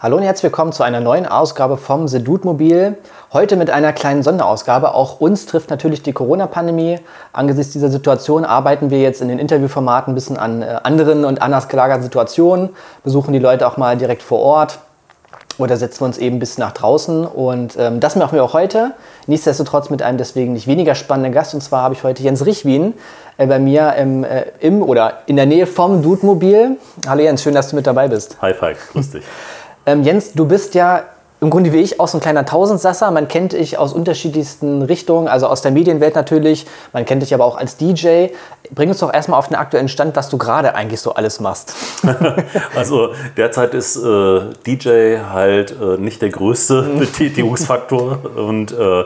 Hallo und herzlich willkommen zu einer neuen Ausgabe vom The Dude Mobil. Heute mit einer kleinen Sonderausgabe. Auch uns trifft natürlich die Corona-Pandemie. Angesichts dieser Situation arbeiten wir jetzt in den Interviewformaten ein bisschen an äh, anderen und anders gelagerten Situationen, besuchen die Leute auch mal direkt vor Ort oder setzen wir uns eben ein bisschen nach draußen. Und ähm, das machen wir auch heute. Nichtsdestotrotz mit einem deswegen nicht weniger spannenden Gast. Und zwar habe ich heute Jens Richwin äh, bei mir im, äh, im oder in der Nähe vom Dude Mobil. Hallo Jens, schön, dass du mit dabei bist. Hi Falk, grüß dich. Ähm, Jens, du bist ja im Grunde wie ich auch so ein kleiner Tausendsasser. Man kennt dich aus unterschiedlichsten Richtungen, also aus der Medienwelt natürlich. Man kennt dich aber auch als DJ. Bring uns doch erstmal auf den aktuellen Stand, was du gerade eigentlich so alles machst. also derzeit ist äh, DJ halt äh, nicht der größte Betätigungsfaktor. Und äh,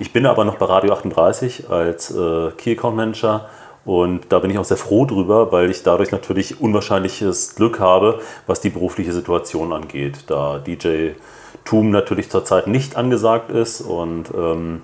ich bin aber noch bei Radio 38 als äh, Key Account Manager und da bin ich auch sehr froh drüber, weil ich dadurch natürlich unwahrscheinliches Glück habe, was die berufliche Situation angeht. Da DJ-Tum natürlich zurzeit nicht angesagt ist und ähm,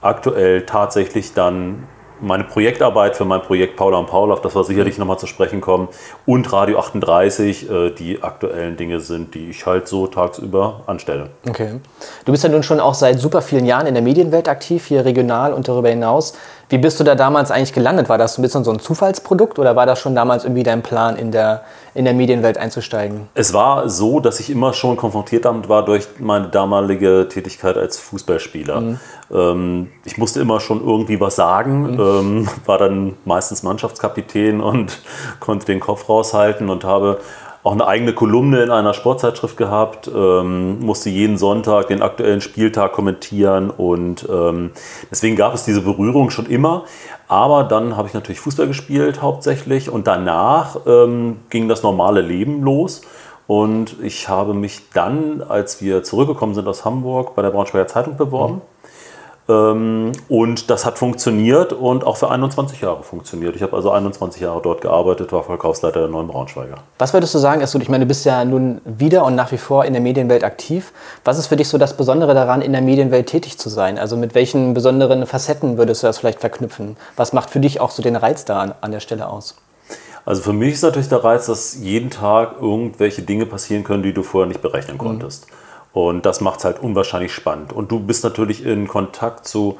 aktuell tatsächlich dann meine Projektarbeit für mein Projekt Paula und Paul, auf das wir sicherlich nochmal zu sprechen kommen, und Radio 38 äh, die aktuellen Dinge sind, die ich halt so tagsüber anstelle. Okay. Du bist ja nun schon auch seit super vielen Jahren in der Medienwelt aktiv, hier regional und darüber hinaus. Wie bist du da damals eigentlich gelandet? War das ein bisschen so ein Zufallsprodukt oder war das schon damals irgendwie dein Plan, in der, in der Medienwelt einzusteigen? Es war so, dass ich immer schon konfrontiert damit war durch meine damalige Tätigkeit als Fußballspieler. Mhm. Ähm, ich musste immer schon irgendwie was sagen, mhm. ähm, war dann meistens Mannschaftskapitän und konnte den Kopf raushalten und habe auch eine eigene Kolumne in einer Sportzeitschrift gehabt, ähm, musste jeden Sonntag den aktuellen Spieltag kommentieren und ähm, deswegen gab es diese Berührung schon immer. Aber dann habe ich natürlich Fußball gespielt hauptsächlich und danach ähm, ging das normale Leben los. Und ich habe mich dann, als wir zurückgekommen sind aus Hamburg, bei der Braunschweiger Zeitung beworben. Mhm und das hat funktioniert und auch für 21 Jahre funktioniert. Ich habe also 21 Jahre dort gearbeitet, war Verkaufsleiter der Neuen Braunschweiger. Was würdest du sagen, ist so, ich meine, du bist ja nun wieder und nach wie vor in der Medienwelt aktiv. Was ist für dich so das Besondere daran, in der Medienwelt tätig zu sein? Also mit welchen besonderen Facetten würdest du das vielleicht verknüpfen? Was macht für dich auch so den Reiz da an, an der Stelle aus? Also für mich ist natürlich der Reiz, dass jeden Tag irgendwelche Dinge passieren können, die du vorher nicht berechnen mhm. konntest. Mhm. Und das macht es halt unwahrscheinlich spannend. Und du bist natürlich in Kontakt zu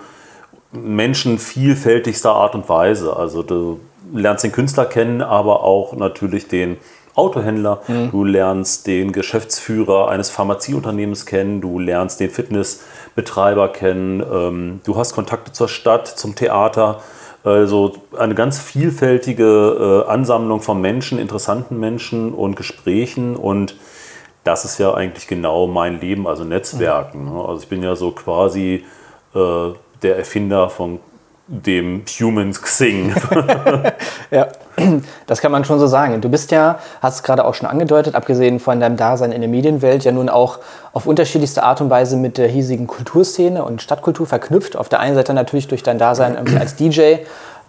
Menschen vielfältigster Art und Weise. Also du lernst den Künstler kennen, aber auch natürlich den Autohändler. Mhm. Du lernst den Geschäftsführer eines Pharmazieunternehmens kennen. Du lernst den Fitnessbetreiber kennen. Ähm, du hast Kontakte zur Stadt, zum Theater. Also eine ganz vielfältige äh, Ansammlung von Menschen, interessanten Menschen und Gesprächen und das ist ja eigentlich genau mein Leben, also Netzwerken. Mhm. Also ich bin ja so quasi äh, der Erfinder von dem Human Xing. ja, das kann man schon so sagen. Du bist ja, hast es gerade auch schon angedeutet, abgesehen von deinem Dasein in der Medienwelt, ja nun auch auf unterschiedlichste Art und Weise mit der hiesigen Kulturszene und Stadtkultur verknüpft. Auf der einen Seite natürlich durch dein Dasein als DJ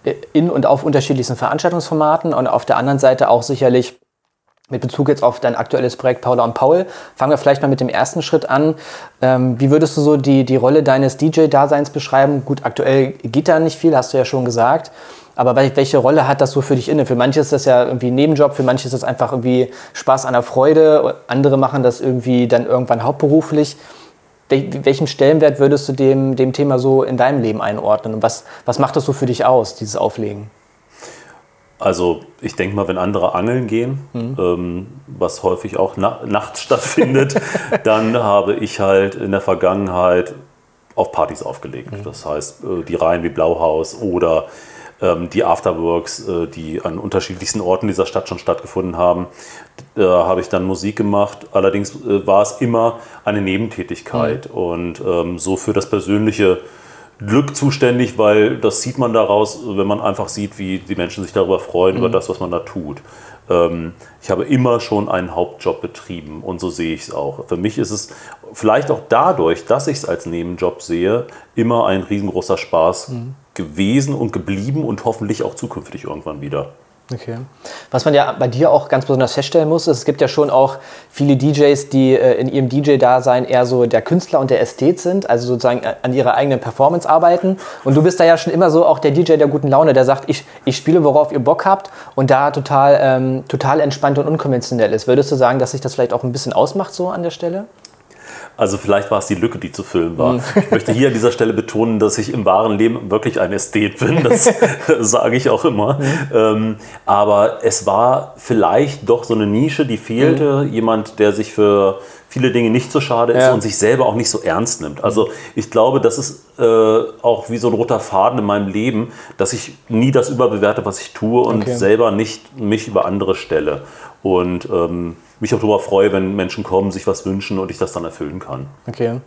äh, in und auf unterschiedlichsten Veranstaltungsformaten und auf der anderen Seite auch sicherlich mit Bezug jetzt auf dein aktuelles Projekt Paula und Paul. Fangen wir vielleicht mal mit dem ersten Schritt an. Ähm, wie würdest du so die, die Rolle deines DJ-Daseins beschreiben? Gut, aktuell geht da nicht viel, hast du ja schon gesagt. Aber welche Rolle hat das so für dich inne? Für manche ist das ja irgendwie ein Nebenjob, für manche ist das einfach irgendwie Spaß an der Freude. Andere machen das irgendwie dann irgendwann hauptberuflich. Welchen Stellenwert würdest du dem, dem Thema so in deinem Leben einordnen? Und was, was macht das so für dich aus, dieses Auflegen? Also ich denke mal, wenn andere angeln gehen, mhm. ähm, was häufig auch na nachts stattfindet, dann habe ich halt in der Vergangenheit auf Partys aufgelegt. Mhm. Das heißt, äh, die Reihen wie Blauhaus oder ähm, die Afterworks, äh, die an unterschiedlichsten Orten dieser Stadt schon stattgefunden haben. Da habe ich dann Musik gemacht. Allerdings äh, war es immer eine Nebentätigkeit mhm. und ähm, so für das persönliche Glück zuständig, weil das sieht man daraus, wenn man einfach sieht, wie die Menschen sich darüber freuen, mhm. über das, was man da tut. Ähm, ich habe immer schon einen Hauptjob betrieben und so sehe ich es auch. Für mich ist es vielleicht auch dadurch, dass ich es als Nebenjob sehe, immer ein riesengroßer Spaß mhm. gewesen und geblieben und hoffentlich auch zukünftig irgendwann wieder. Okay. Was man ja bei dir auch ganz besonders feststellen muss, ist, es gibt ja schon auch viele DJs, die äh, in ihrem DJ-Dasein eher so der Künstler und der Ästhet sind, also sozusagen äh, an ihrer eigenen Performance arbeiten. Und du bist da ja schon immer so auch der DJ der guten Laune, der sagt, ich, ich spiele, worauf ihr Bock habt und da total, ähm, total entspannt und unkonventionell ist. Würdest du sagen, dass sich das vielleicht auch ein bisschen ausmacht so an der Stelle? Also vielleicht war es die Lücke, die zu füllen war. Mhm. Ich möchte hier an dieser Stelle betonen, dass ich im wahren Leben wirklich ein Ästhet bin. Das sage ich auch immer. Mhm. Ähm, aber es war vielleicht doch so eine Nische, die fehlte. Mhm. Jemand, der sich für viele Dinge nicht so schade ist ja. und sich selber auch nicht so ernst nimmt. Also ich glaube, das ist äh, auch wie so ein roter Faden in meinem Leben, dass ich nie das überbewerte, was ich tue und okay. selber nicht mich über andere stelle. Und ähm, mich auch darüber freue, wenn Menschen kommen, sich was wünschen und ich das dann erfüllen kann. Okay.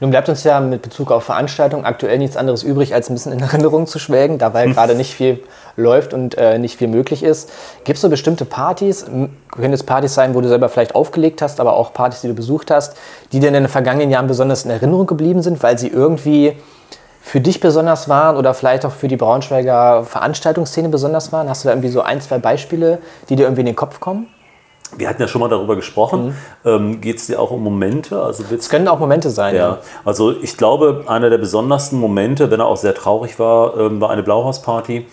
Nun bleibt uns ja mit Bezug auf Veranstaltungen aktuell nichts anderes übrig, als ein bisschen in Erinnerung zu schwelgen, da weil gerade nicht viel läuft und äh, nicht viel möglich ist. Gibt es so bestimmte Partys, können es Partys sein, wo du selber vielleicht aufgelegt hast, aber auch Partys, die du besucht hast, die dir in den vergangenen Jahren besonders in Erinnerung geblieben sind, weil sie irgendwie für dich besonders waren oder vielleicht auch für die Braunschweiger Veranstaltungsszene besonders waren? Hast du da irgendwie so ein, zwei Beispiele, die dir irgendwie in den Kopf kommen? Wir hatten ja schon mal darüber gesprochen. Mhm. Ähm, Geht es dir auch um Momente? Also es können auch Momente sein. Ja. ja. Also ich glaube, einer der besondersten Momente, wenn er auch sehr traurig war, ähm, war eine Blauhausparty,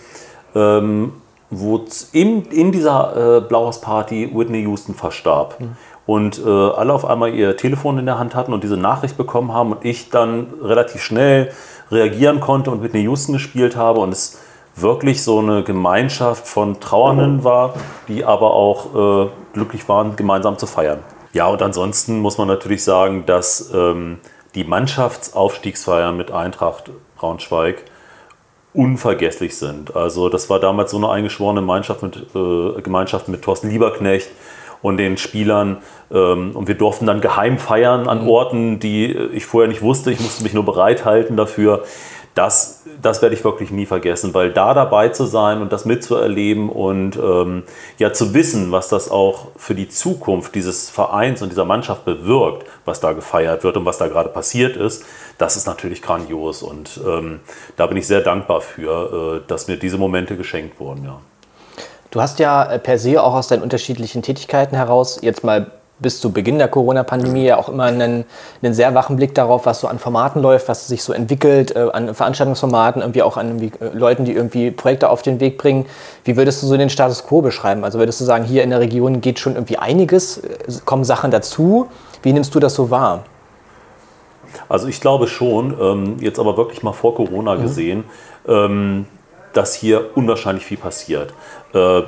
ähm, wo in, in dieser äh, Blauhausparty Whitney Houston verstarb. Mhm. Und äh, alle auf einmal ihr Telefon in der Hand hatten und diese Nachricht bekommen haben und ich dann relativ schnell reagieren konnte und Whitney Houston gespielt habe und es wirklich so eine Gemeinschaft von Trauernden war, die aber auch äh, glücklich waren, gemeinsam zu feiern. Ja, und ansonsten muss man natürlich sagen, dass ähm, die Mannschaftsaufstiegsfeiern mit Eintracht Braunschweig unvergesslich sind. Also das war damals so eine eingeschworene Gemeinschaft mit, äh, Gemeinschaft mit Thorsten Lieberknecht und den Spielern. Ähm, und wir durften dann geheim feiern an mhm. Orten, die ich vorher nicht wusste. Ich musste mich nur bereithalten dafür das, das werde ich wirklich nie vergessen, weil da dabei zu sein und das mitzuerleben und ähm, ja zu wissen, was das auch für die Zukunft dieses Vereins und dieser Mannschaft bewirkt, was da gefeiert wird und was da gerade passiert ist, das ist natürlich grandios und ähm, da bin ich sehr dankbar für, äh, dass mir diese Momente geschenkt wurden. Ja. Du hast ja äh, per se auch aus deinen unterschiedlichen Tätigkeiten heraus jetzt mal bis zu Beginn der Corona-Pandemie ja auch immer einen, einen, sehr wachen Blick darauf, was so an Formaten läuft, was sich so entwickelt, äh, an Veranstaltungsformaten, irgendwie auch an irgendwie, äh, Leuten, die irgendwie Projekte auf den Weg bringen. Wie würdest du so den Status quo beschreiben? Also würdest du sagen, hier in der Region geht schon irgendwie einiges, äh, kommen Sachen dazu? Wie nimmst du das so wahr? Also ich glaube schon, ähm, jetzt aber wirklich mal vor Corona mhm. gesehen, ähm, dass hier unwahrscheinlich viel passiert. Äh,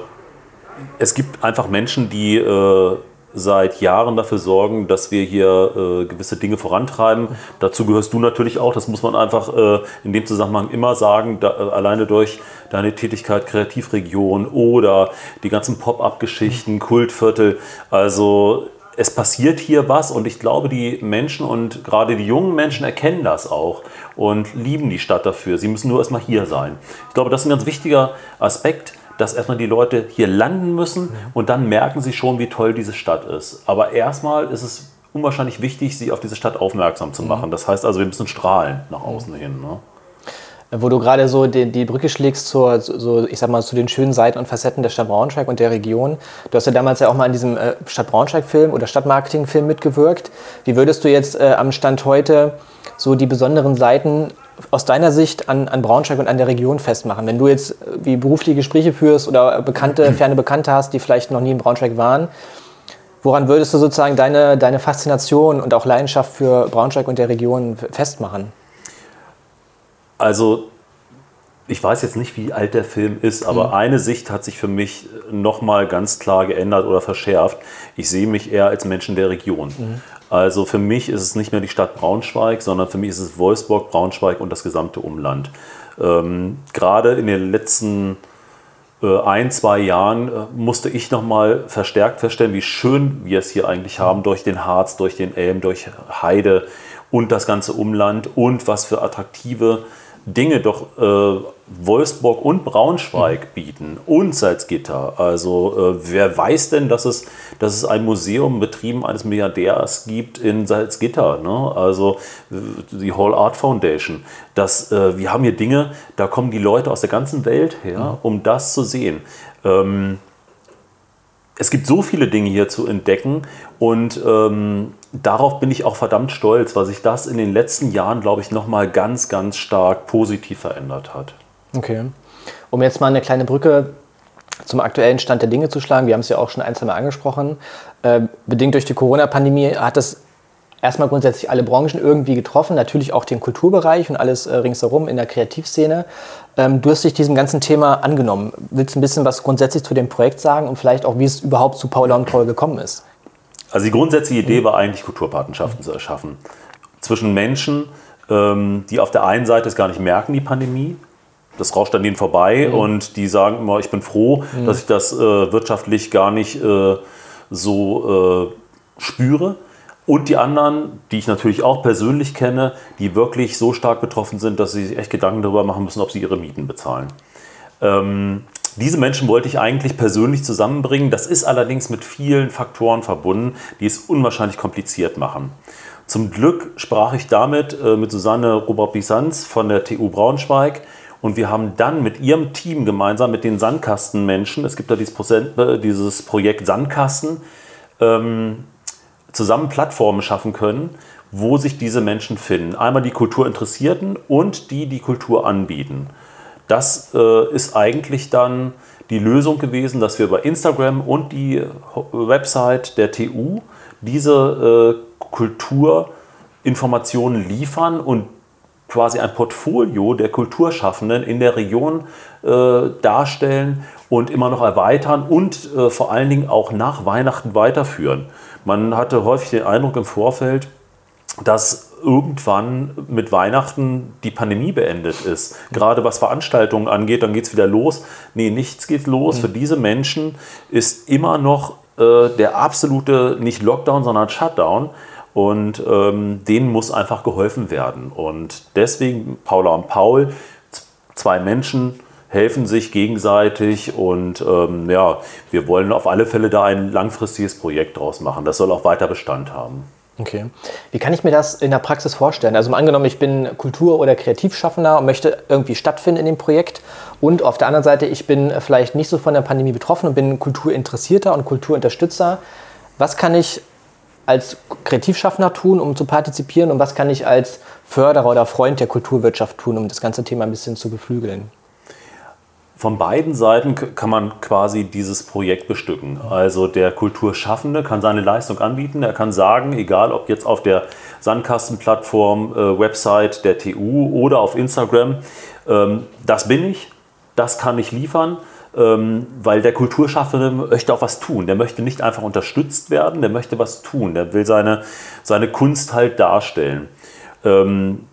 es gibt einfach Menschen, die äh, seit Jahren dafür sorgen, dass wir hier äh, gewisse Dinge vorantreiben. Dazu gehörst du natürlich auch, das muss man einfach äh, in dem Zusammenhang immer sagen, da, äh, alleine durch deine Tätigkeit Kreativregion oder die ganzen Pop-up-Geschichten, Kultviertel. Also es passiert hier was und ich glaube, die Menschen und gerade die jungen Menschen erkennen das auch und lieben die Stadt dafür. Sie müssen nur erstmal hier sein. Ich glaube, das ist ein ganz wichtiger Aspekt dass erstmal die Leute hier landen müssen und dann merken sie schon, wie toll diese Stadt ist. Aber erstmal ist es unwahrscheinlich wichtig, sie auf diese Stadt aufmerksam zu machen. Das heißt also, wir müssen strahlen nach außen hin. Ne? Wo du gerade so die, die Brücke schlägst zur, so, ich sag mal, zu den schönen Seiten und Facetten der Stadt Braunschweig und der Region. Du hast ja damals ja auch mal in diesem äh, Stadt Braunschweig-Film oder Stadtmarketing-Film mitgewirkt. Wie würdest du jetzt äh, am Stand heute so die besonderen Seiten aus deiner Sicht an, an Braunschweig und an der Region festmachen? Wenn du jetzt äh, wie berufliche Gespräche führst oder bekannte, ferne Bekannte hast, die vielleicht noch nie in Braunschweig waren, woran würdest du sozusagen deine, deine Faszination und auch Leidenschaft für Braunschweig und der Region festmachen? Also ich weiß jetzt nicht, wie alt der Film ist, aber mhm. eine Sicht hat sich für mich nochmal ganz klar geändert oder verschärft. Ich sehe mich eher als Menschen der Region. Mhm. Also für mich ist es nicht mehr die Stadt Braunschweig, sondern für mich ist es Wolfsburg, Braunschweig und das gesamte Umland. Ähm, gerade in den letzten äh, ein, zwei Jahren äh, musste ich nochmal verstärkt feststellen, wie schön wir es hier eigentlich haben, durch den Harz, durch den Elm, durch Heide und das ganze Umland und was für attraktive Dinge doch äh, Wolfsburg und Braunschweig mhm. bieten und Salzgitter. Also äh, wer weiß denn, dass es, dass es ein Museum betrieben eines Milliardärs gibt in Salzgitter? Ne? Also äh, die Hall Art Foundation. Das, äh, wir haben hier Dinge, da kommen die Leute aus der ganzen Welt her, mhm. um das zu sehen. Ähm, es gibt so viele Dinge hier zu entdecken und ähm, darauf bin ich auch verdammt stolz, weil sich das in den letzten Jahren, glaube ich, nochmal ganz, ganz stark positiv verändert hat. Okay. Um jetzt mal eine kleine Brücke zum aktuellen Stand der Dinge zu schlagen, wir haben es ja auch schon ein, zwei Mal angesprochen, äh, bedingt durch die Corona-Pandemie hat es erstmal grundsätzlich alle Branchen irgendwie getroffen, natürlich auch den Kulturbereich und alles äh, ringsherum in der Kreativszene. Ähm, du hast dich diesem ganzen Thema angenommen. Willst du ein bisschen was grundsätzlich zu dem Projekt sagen und vielleicht auch, wie es überhaupt zu Paula und Paul gekommen ist? Also die grundsätzliche Idee war eigentlich, Kulturpartnerschaften zu erschaffen. Zwischen Menschen, ähm, die auf der einen Seite es gar nicht merken, die Pandemie, das rauscht an denen vorbei mhm. und die sagen immer, ich bin froh, mhm. dass ich das äh, wirtschaftlich gar nicht äh, so äh, spüre. Und die anderen, die ich natürlich auch persönlich kenne, die wirklich so stark betroffen sind, dass sie sich echt Gedanken darüber machen müssen, ob sie ihre Mieten bezahlen. Ähm, diese Menschen wollte ich eigentlich persönlich zusammenbringen. Das ist allerdings mit vielen Faktoren verbunden, die es unwahrscheinlich kompliziert machen. Zum Glück sprach ich damit äh, mit Susanne Robert-Bisanz von der TU Braunschweig und wir haben dann mit ihrem Team gemeinsam mit den Sandkastenmenschen, es gibt da dieses, äh, Projekt Sandkasten, ähm, zusammen Plattformen schaffen können, wo sich diese Menschen finden. Einmal die Kulturinteressierten und die, die Kultur anbieten. Das äh, ist eigentlich dann die Lösung gewesen, dass wir über Instagram und die Website der TU diese äh, Kulturinformationen liefern und quasi ein Portfolio der Kulturschaffenden in der Region äh, darstellen und immer noch erweitern und äh, vor allen Dingen auch nach Weihnachten weiterführen. Man hatte häufig den Eindruck im Vorfeld, dass irgendwann mit Weihnachten die Pandemie beendet ist. Gerade was Veranstaltungen angeht, dann geht es wieder los. Nee, nichts geht los. Mhm. Für diese Menschen ist immer noch äh, der absolute, nicht Lockdown, sondern Shutdown. Und ähm, denen muss einfach geholfen werden. Und deswegen Paula und Paul, zwei Menschen, helfen sich gegenseitig und ähm, ja, wir wollen auf alle Fälle da ein langfristiges Projekt draus machen. Das soll auch weiter Bestand haben. Okay. Wie kann ich mir das in der Praxis vorstellen? Also angenommen, ich bin Kultur- oder Kreativschaffender und möchte irgendwie stattfinden in dem Projekt. Und auf der anderen Seite, ich bin vielleicht nicht so von der Pandemie betroffen und bin Kulturinteressierter und Kulturunterstützer. Was kann ich als Kreativschaffender tun, um zu partizipieren? Und was kann ich als Förderer oder Freund der Kulturwirtschaft tun, um das ganze Thema ein bisschen zu beflügeln? Von beiden Seiten kann man quasi dieses Projekt bestücken. Also der Kulturschaffende kann seine Leistung anbieten. Er kann sagen, egal ob jetzt auf der Sandkastenplattform, äh, Website der TU oder auf Instagram, ähm, das bin ich, das kann ich liefern, ähm, weil der Kulturschaffende möchte auch was tun. Der möchte nicht einfach unterstützt werden, der möchte was tun. Der will seine, seine Kunst halt darstellen. Ähm,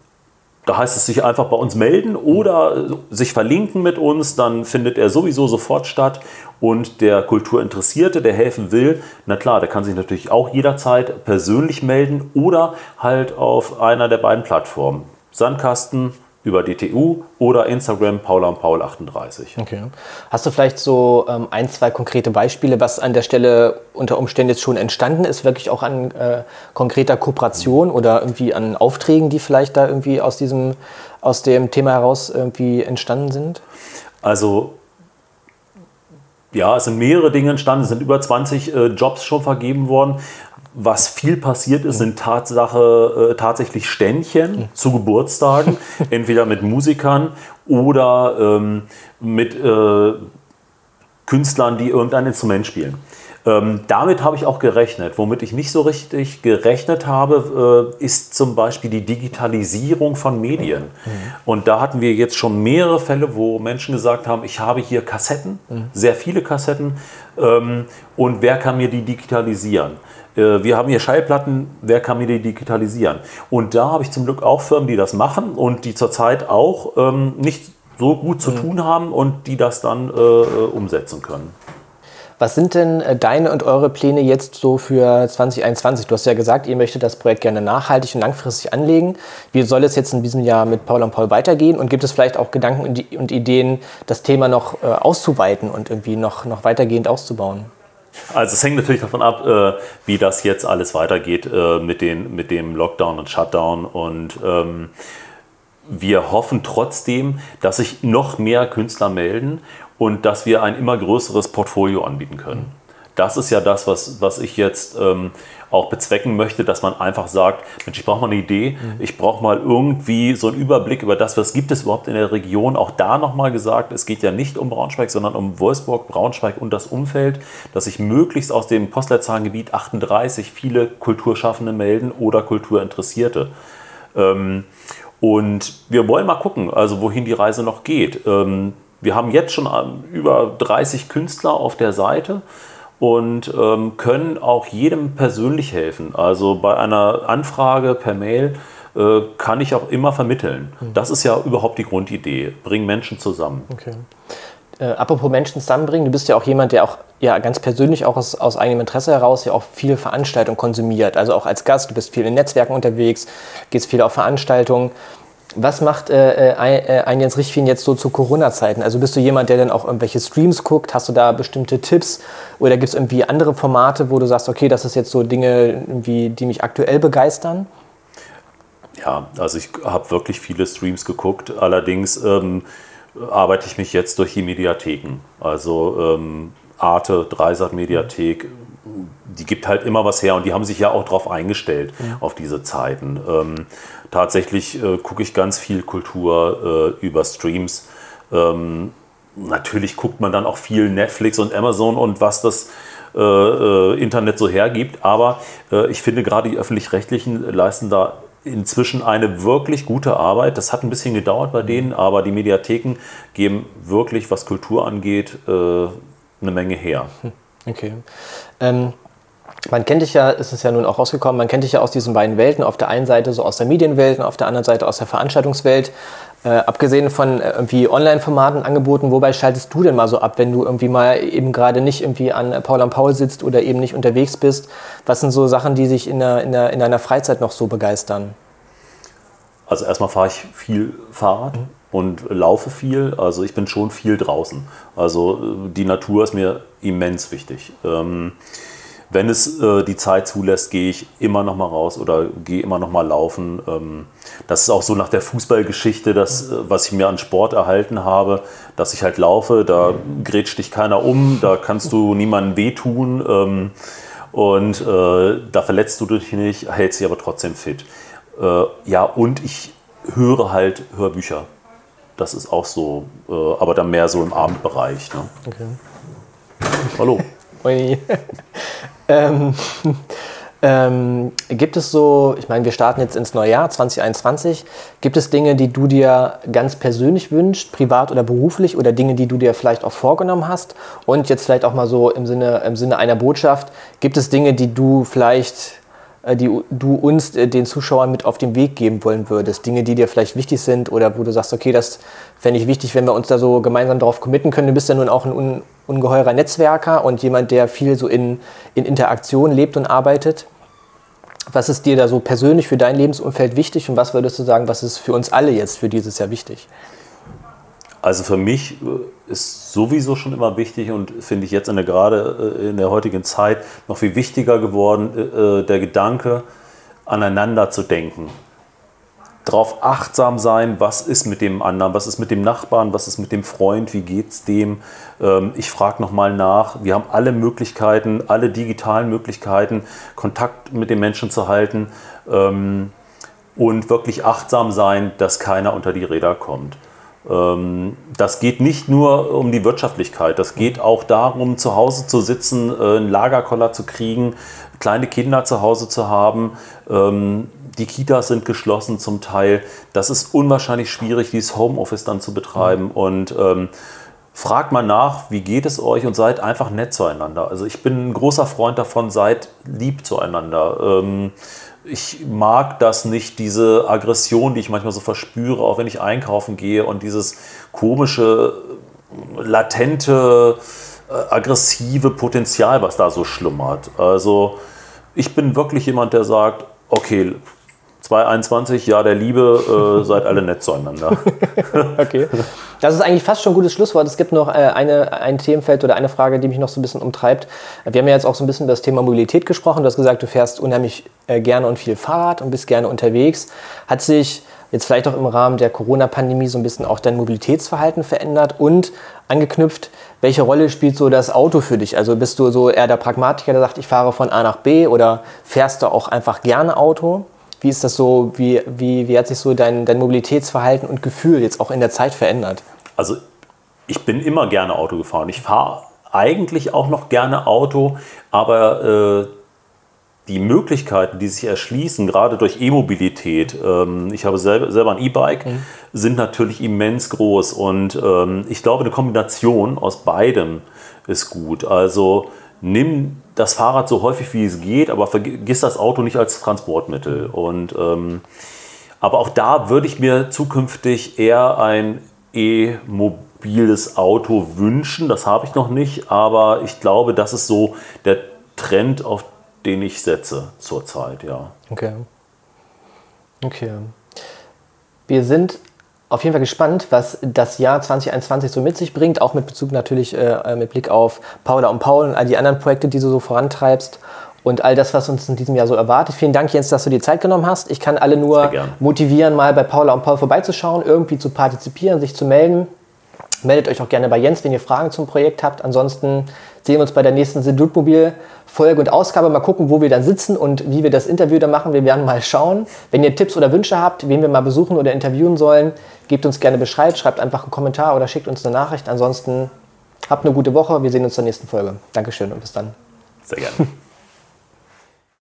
da heißt es sich einfach bei uns melden oder sich verlinken mit uns, dann findet er sowieso sofort statt. Und der Kulturinteressierte, der helfen will, na klar, der kann sich natürlich auch jederzeit persönlich melden oder halt auf einer der beiden Plattformen. Sandkasten über DTU oder Instagram Paula und Paul 38. Okay. Hast du vielleicht so ähm, ein, zwei konkrete Beispiele, was an der Stelle unter Umständen jetzt schon entstanden ist, wirklich auch an äh, konkreter Kooperation oder irgendwie an Aufträgen, die vielleicht da irgendwie aus diesem, aus dem Thema heraus irgendwie entstanden sind? Also ja, es sind mehrere Dinge entstanden, es sind über 20 äh, Jobs schon vergeben worden. Was viel passiert ist, sind Tatsache, äh, tatsächlich Ständchen mhm. zu Geburtstagen, entweder mit Musikern oder ähm, mit äh, Künstlern, die irgendein Instrument spielen. Ähm, damit habe ich auch gerechnet. Womit ich nicht so richtig gerechnet habe, äh, ist zum Beispiel die Digitalisierung von Medien. Mhm. Und da hatten wir jetzt schon mehrere Fälle, wo Menschen gesagt haben, ich habe hier Kassetten, mhm. sehr viele Kassetten, ähm, und wer kann mir die digitalisieren? Äh, wir haben hier Schallplatten, wer kann mir die digitalisieren? Und da habe ich zum Glück auch Firmen, die das machen und die zurzeit auch ähm, nicht so gut zu mhm. tun haben und die das dann äh, äh umsetzen können. Was sind denn äh, deine und eure Pläne jetzt so für 2021? Du hast ja gesagt, ihr möchtet das Projekt gerne nachhaltig und langfristig anlegen. Wie soll es jetzt in diesem Jahr mit Paul und Paul weitergehen? Und gibt es vielleicht auch Gedanken und Ideen, das Thema noch äh, auszuweiten und irgendwie noch, noch weitergehend auszubauen? Also es hängt natürlich davon ab, äh, wie das jetzt alles weitergeht mit, den, mit dem Lockdown und Shutdown. Und ähm, wir hoffen trotzdem, dass sich noch mehr Künstler melden und dass wir ein immer größeres Portfolio anbieten können. Das ist ja das, was, was ich jetzt ähm, auch bezwecken möchte, dass man einfach sagt, Mensch, ich brauche mal eine Idee, mhm. ich brauche mal irgendwie so einen Überblick über das, was gibt es überhaupt in der Region. Auch da nochmal gesagt, es geht ja nicht um Braunschweig, sondern um Wolfsburg, Braunschweig und das Umfeld, dass sich möglichst aus dem Postleitzahlengebiet 38 viele Kulturschaffende melden oder Kulturinteressierte. Ähm, und wir wollen mal gucken, also wohin die Reise noch geht. Ähm, wir haben jetzt schon ähm, über 30 Künstler auf der Seite und ähm, können auch jedem persönlich helfen. Also bei einer Anfrage per Mail äh, kann ich auch immer vermitteln. Mhm. Das ist ja überhaupt die Grundidee. Bring Menschen zusammen. Okay. Äh, apropos Menschen zusammenbringen, du bist ja auch jemand, der auch ja, ganz persönlich auch aus, aus eigenem Interesse heraus ja auch viel Veranstaltung konsumiert. Also auch als Gast, du bist viel in Netzwerken unterwegs, gehst viel auf Veranstaltungen. Was macht äh, äh, ein Jens Richfin jetzt so zu Corona-Zeiten? Also bist du jemand, der dann auch irgendwelche Streams guckt? Hast du da bestimmte Tipps? Oder gibt es irgendwie andere Formate, wo du sagst, okay, das ist jetzt so Dinge, die mich aktuell begeistern? Ja, also ich habe wirklich viele Streams geguckt. Allerdings ähm, arbeite ich mich jetzt durch die Mediatheken. Also ähm, Arte, Dreisat-Mediathek, die gibt halt immer was her und die haben sich ja auch darauf eingestellt, ja. auf diese Zeiten. Ähm, tatsächlich äh, gucke ich ganz viel Kultur äh, über Streams. Ähm, natürlich guckt man dann auch viel Netflix und Amazon und was das äh, äh Internet so hergibt. Aber äh, ich finde gerade die öffentlich-rechtlichen leisten da inzwischen eine wirklich gute Arbeit. Das hat ein bisschen gedauert bei denen, aber die Mediatheken geben wirklich, was Kultur angeht, äh, eine Menge her. Hm, okay. Ähm man kennt dich ja, ist es ja nun auch rausgekommen, man kennt dich ja aus diesen beiden Welten. Auf der einen Seite so aus der Medienwelt und auf der anderen Seite aus der Veranstaltungswelt. Äh, abgesehen von äh, irgendwie Online-Formaten angeboten, wobei schaltest du denn mal so ab, wenn du irgendwie mal eben gerade nicht irgendwie an Paul am Paul sitzt oder eben nicht unterwegs bist? Was sind so Sachen, die sich in, der, in, der, in deiner Freizeit noch so begeistern? Also erstmal fahre ich viel Fahrrad. Mhm und laufe viel. Also ich bin schon viel draußen. Also äh, die Natur ist mir immens wichtig. Ähm, wenn es äh, die Zeit zulässt, gehe ich immer noch mal raus oder gehe immer noch mal laufen. Ähm, das ist auch so nach der Fußballgeschichte, das, äh, was ich mir an Sport erhalten habe, dass ich halt laufe, da grätscht dich keiner um, da kannst du niemandem wehtun ähm, und äh, da verletzt du dich nicht, hältst dich aber trotzdem fit. Äh, ja, und ich höre halt Hörbücher. Das ist auch so, äh, aber dann mehr so im Abendbereich. Ne? Okay. Hallo. Ähm, ähm, gibt es so, ich meine, wir starten jetzt ins neue Jahr 2021, gibt es Dinge, die du dir ganz persönlich wünschst, privat oder beruflich, oder Dinge, die du dir vielleicht auch vorgenommen hast? Und jetzt vielleicht auch mal so im Sinne, im Sinne einer Botschaft, gibt es Dinge, die du vielleicht die du uns, äh, den Zuschauern, mit auf den Weg geben wollen würdest? Dinge, die dir vielleicht wichtig sind oder wo du sagst, okay, das fände ich wichtig, wenn wir uns da so gemeinsam darauf committen können. Du bist ja nun auch ein un ungeheurer Netzwerker und jemand, der viel so in, in Interaktion lebt und arbeitet. Was ist dir da so persönlich für dein Lebensumfeld wichtig und was würdest du sagen, was ist für uns alle jetzt für dieses Jahr wichtig? Also für mich äh, ist sowieso schon immer wichtig und finde ich jetzt in der, gerade äh, in der heutigen Zeit noch viel wichtiger geworden, äh, der Gedanke, aneinander zu denken. Darauf achtsam sein, was ist mit dem anderen, was ist mit dem Nachbarn, was ist mit dem Freund, wie geht es dem. Ähm, ich frage nochmal nach. Wir haben alle Möglichkeiten, alle digitalen Möglichkeiten, Kontakt mit den Menschen zu halten ähm, und wirklich achtsam sein, dass keiner unter die Räder kommt. Ähm, das geht nicht nur um die Wirtschaftlichkeit, das geht auch darum, zu Hause zu sitzen, äh, einen Lagerkoller zu kriegen, kleine Kinder zu Hause zu haben. Ähm, die Kitas sind geschlossen zum Teil. Das ist unwahrscheinlich schwierig, dieses Homeoffice dann zu betreiben. Und ähm, fragt mal nach, wie geht es euch und seid einfach nett zueinander. Also ich bin ein großer Freund davon, seid lieb zueinander. Ähm, ich mag das nicht, diese Aggression, die ich manchmal so verspüre, auch wenn ich einkaufen gehe und dieses komische, latente äh, aggressive Potenzial, was da so schlummert. Also ich bin wirklich jemand, der sagt, okay, 2021, Jahr der Liebe, äh, seid alle nett zueinander. okay. Das ist eigentlich fast schon ein gutes Schlusswort. Es gibt noch äh, eine, ein Themenfeld oder eine Frage, die mich noch so ein bisschen umtreibt. Wir haben ja jetzt auch so ein bisschen über das Thema Mobilität gesprochen. Du hast gesagt, du fährst unheimlich äh, gerne und viel Fahrrad und bist gerne unterwegs. Hat sich jetzt vielleicht auch im Rahmen der Corona-Pandemie so ein bisschen auch dein Mobilitätsverhalten verändert und angeknüpft, welche Rolle spielt so das Auto für dich? Also bist du so eher der Pragmatiker, der sagt, ich fahre von A nach B oder fährst du auch einfach gerne Auto? Wie ist das so, wie, wie, wie hat sich so dein, dein Mobilitätsverhalten und Gefühl jetzt auch in der Zeit verändert? Also ich bin immer gerne Auto gefahren. Ich fahre eigentlich auch noch gerne Auto, aber äh, die Möglichkeiten, die sich erschließen, gerade durch E-Mobilität, ähm, ich habe selber, selber ein E-Bike, mhm. sind natürlich immens groß. Und ähm, ich glaube, eine Kombination aus beidem ist gut. Also nimm das Fahrrad so häufig wie es geht, aber vergiss das Auto nicht als Transportmittel. Und, ähm, aber auch da würde ich mir zukünftig eher ein E-mobiles Auto wünschen. Das habe ich noch nicht, aber ich glaube, das ist so der Trend, auf den ich setze zurzeit, ja. Okay. Okay. Wir sind auf jeden Fall gespannt, was das Jahr 2021 so mit sich bringt, auch mit Bezug natürlich äh, mit Blick auf Paula und Paul und all die anderen Projekte, die du so vorantreibst und all das, was uns in diesem Jahr so erwartet. Vielen Dank, Jens, dass du dir Zeit genommen hast. Ich kann alle nur motivieren, mal bei Paula und Paul vorbeizuschauen, irgendwie zu partizipieren, sich zu melden. Meldet euch auch gerne bei Jens, wenn ihr Fragen zum Projekt habt. Ansonsten sehen wir uns bei der nächsten Sedutmobil Folge und Ausgabe. Mal gucken, wo wir dann sitzen und wie wir das Interview dann machen. Wir werden mal schauen. Wenn ihr Tipps oder Wünsche habt, wen wir mal besuchen oder interviewen sollen, gebt uns gerne Bescheid, schreibt einfach einen Kommentar oder schickt uns eine Nachricht. Ansonsten habt eine gute Woche. Wir sehen uns zur nächsten Folge. Dankeschön und bis dann. Sehr gerne.